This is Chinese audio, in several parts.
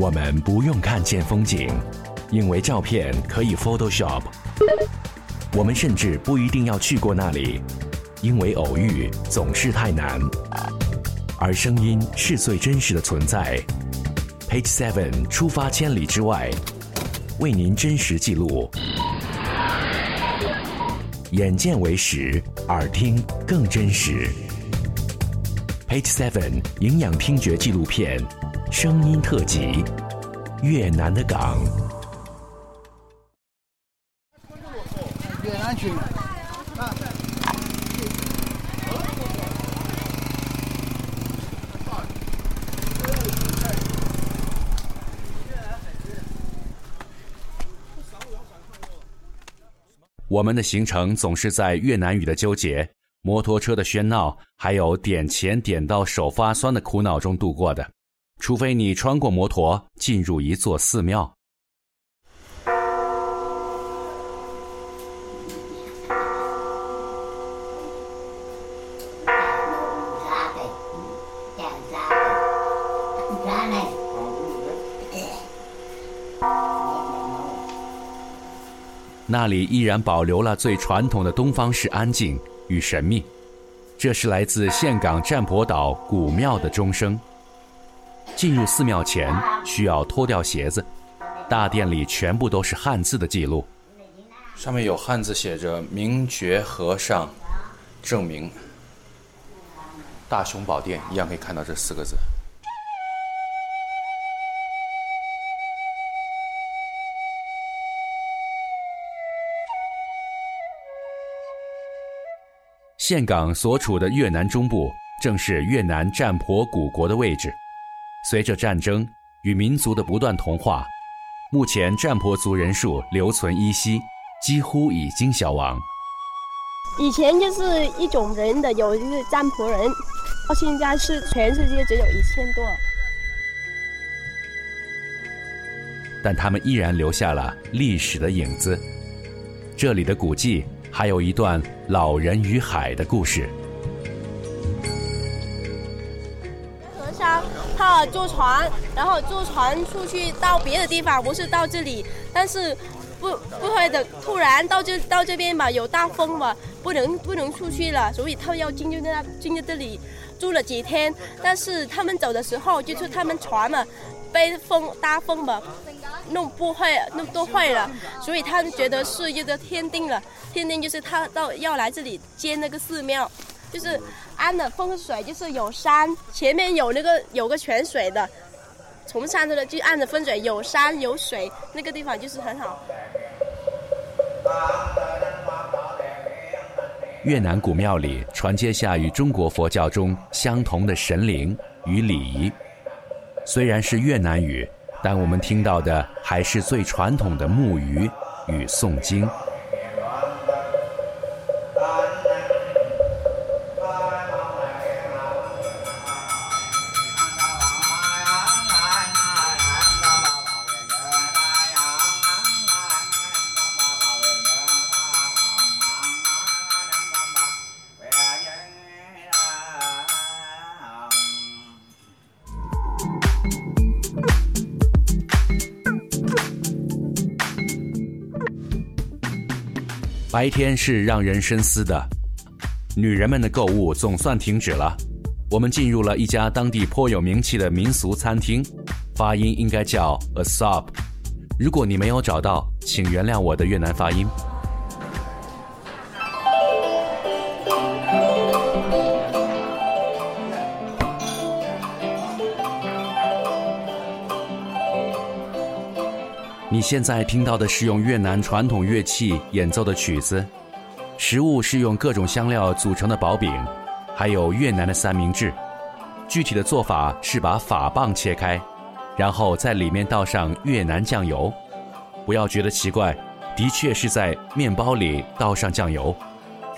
我们不用看见风景，因为照片可以 Photoshop。我们甚至不一定要去过那里，因为偶遇总是太难。而声音是最真实的存在。Page Seven 出发千里之外，为您真实记录。眼见为实，耳听更真实。Page Seven 营养听觉纪录片，声音特辑，越南的港。越南去。我们的行程总是在越南语的纠结、摩托车的喧闹，还有点钱点到手发酸的苦恼中度过的。除非你穿过摩托进入一座寺庙。那里依然保留了最传统的东方式安静与神秘，这是来自岘港占婆岛古庙的钟声。进入寺庙前需要脱掉鞋子，大殿里全部都是汉字的记录，上面有汉字写着“明觉和尚证明”。大雄宝殿一样可以看到这四个字。岘港所处的越南中部，正是越南占婆古国的位置。随着战争与民族的不断同化，目前占婆族人数留存依稀，几乎已经消亡。以前就是一种人的，有就是占婆人，到现在是全世界只有一千多。但他们依然留下了历史的影子。这里的古迹。还有一段老人与海的故事。坐船，然后坐船出去到别的地方，不是到这里，但是不不会的，突然到这到这边嘛，有大风嘛，不能不能出去了，所以他要进入那进入这里住了几天，但是他们走的时候，就是他们船嘛。被风大风嘛，弄不坏，弄都坏了，所以他们觉得是一个天定了。天定就是他到要来这里建那个寺庙，就是安的风水，就是有山，前面有那个有个泉水的，从山的就按着风水，有山有水，那个地方就是很好。越南古庙里传接下与中国佛教中相同的神灵与礼仪。虽然是越南语，但我们听到的还是最传统的木鱼与诵经。白天是让人深思的，女人们的购物总算停止了。我们进入了一家当地颇有名气的民俗餐厅，发音应该叫 Asop。如果你没有找到，请原谅我的越南发音。你现在听到的是用越南传统乐器演奏的曲子，食物是用各种香料组成的薄饼，还有越南的三明治。具体的做法是把法棒切开，然后在里面倒上越南酱油。不要觉得奇怪，的确是在面包里倒上酱油，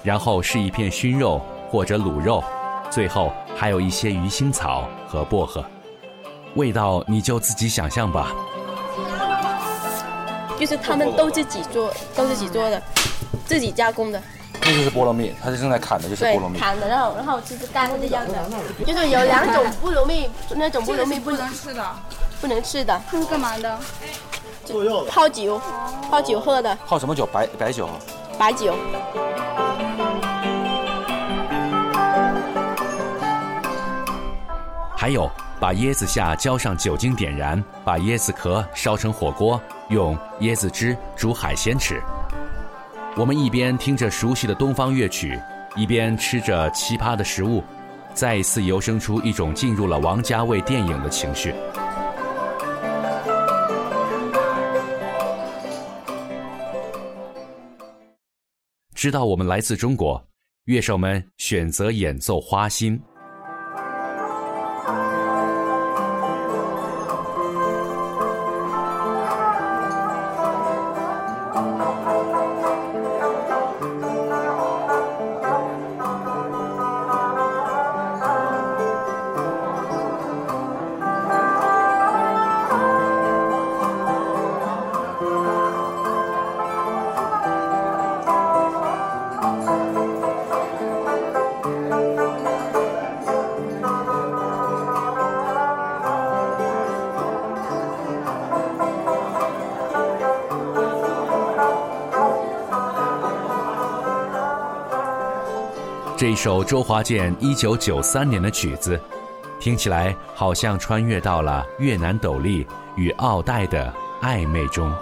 然后是一片熏肉或者卤肉，最后还有一些鱼腥草和薄荷。味道你就自己想象吧。就是他们都自己做，都自己做的，自己加工的。这就是菠萝蜜，他是正在砍的，就是菠萝蜜。砍的，然后然后就是干的样的。就是有两种菠萝蜜，那种菠萝蜜不能吃的。不能吃的，这是干嘛的？做药的。泡酒，泡酒喝的，泡什么酒？白白酒。白酒。还有，把椰子下浇上酒精点燃，把椰子壳烧成火锅，用椰子汁煮海鲜吃。我们一边听着熟悉的东方乐曲，一边吃着奇葩的食物，再一次由生出一种进入了王家卫电影的情绪。知道我们来自中国，乐手们选择演奏花心。这首周华健一九九三年的曲子，听起来好像穿越到了越南斗笠与奥黛的暧昧中。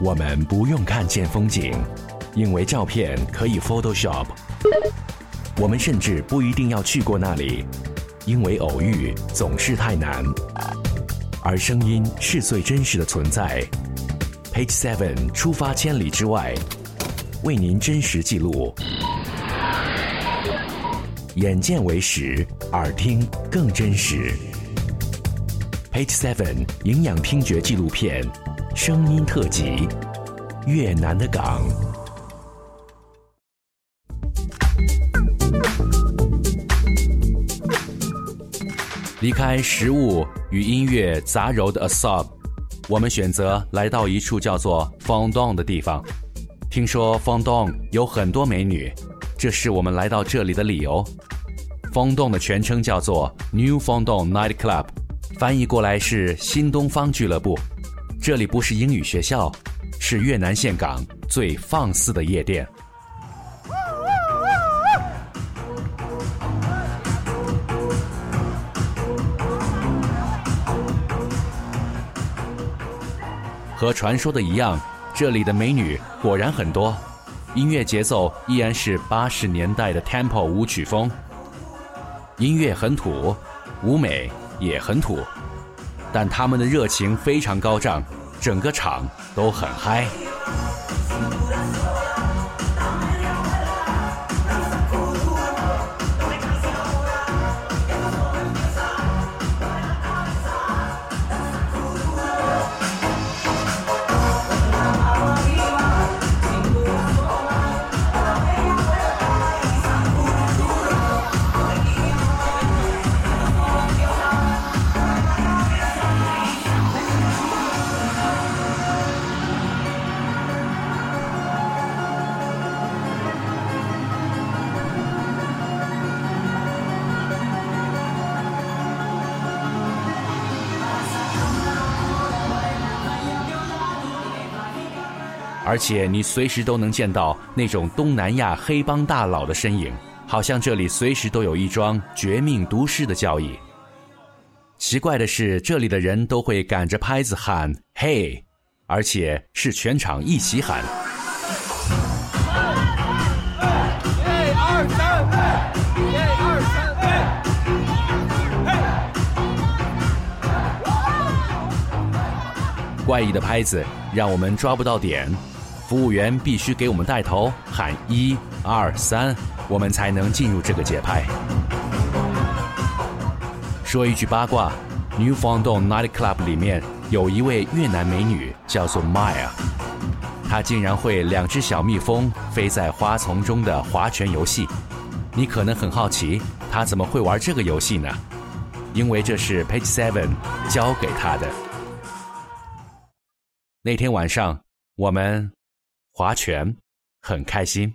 我们不用看见风景，因为照片可以 Photoshop。我们甚至不一定要去过那里，因为偶遇总是太难。而声音是最真实的存在。Page Seven 出发千里之外，为您真实记录。眼见为实，耳听更真实。Page Seven 营养听觉纪录片，声音特辑，越南的港。离开食物与音乐杂糅的 Asab，我们选择来到一处叫做 Fondong 的地方。听说 Fondong 有很多美女，这是我们来到这里的理由。Fondong 的全称叫做 New Fondong Night Club，翻译过来是新东方俱乐部。这里不是英语学校，是越南岘港最放肆的夜店。和传说的一样，这里的美女果然很多，音乐节奏依然是八十年代的 Temple 舞曲风。音乐很土，舞美也很土，但他们的热情非常高涨，整个场都很嗨。而且你随时都能见到那种东南亚黑帮大佬的身影，好像这里随时都有一桩绝命毒师的交易。奇怪的是，这里的人都会赶着拍子喊“嘿”，而且是全场一起喊。一二三，一二三，怪异的拍子让我们抓不到点。服务员必须给我们带头喊一二三，我们才能进入这个节拍。说一句八卦，New f o u n d o n Night Club 里面有一位越南美女叫做 Maya，她竟然会两只小蜜蜂飞在花丛中的划拳游戏。你可能很好奇，她怎么会玩这个游戏呢？因为这是 Page Seven 教给她的。那天晚上，我们。划拳，很开心。